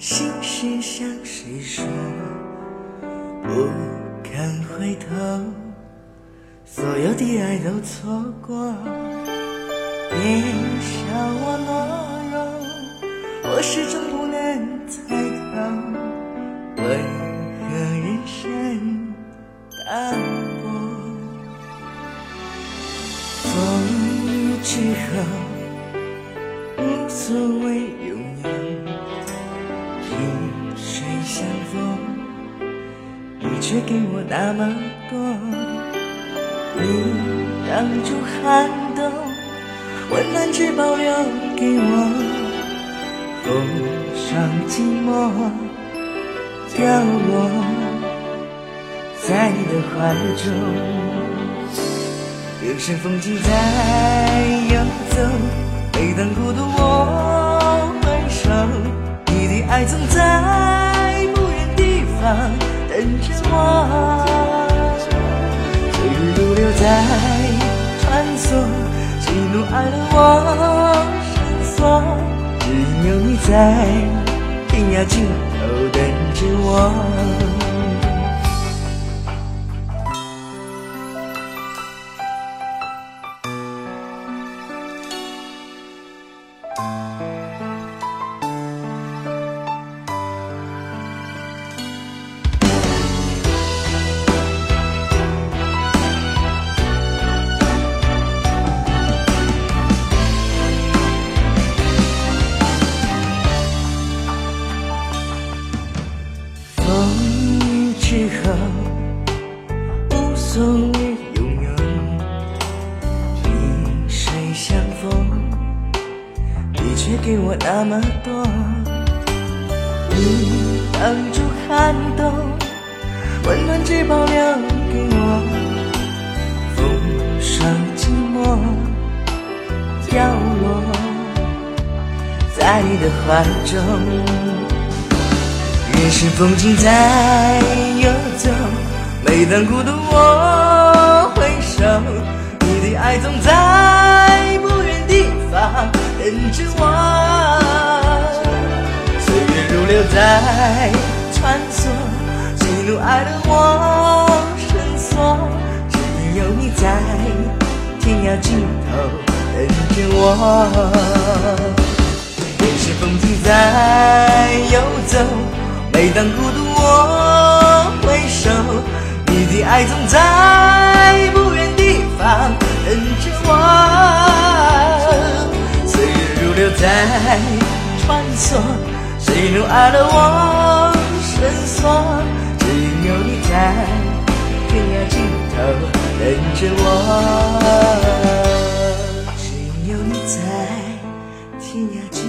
心事向谁说？不敢回头，所有的爱都错过。别笑我懦弱，我始终不能猜透，为何人生淡薄？风雨之后，无所谓拥有，相逢，你却给我那么多，你挡住寒冬，温暖只保留给我，风霜寂寞凋落在你的怀中。人生风景在游走，每当孤独我回首，你的爱总在我深锁，只有你在天涯尽头等着我。雨之后，无所谓拥有，萍水相逢，你却给我那么多。你挡住寒冬，温暖只保留给我，风霜寂寞凋落在你的怀中。人生风景在，每当孤独我回首，你的爱总在不远地方等着我。岁月如流在穿梭，喜怒哀乐我深锁，只因有你在天涯尽头等着我。人生风景在游走。每当孤独我回首，爱总在不远地方等着我。岁月如流在穿梭，喜怒哀乐我深锁，只有你在天涯尽头等着我，只有你在天涯尽。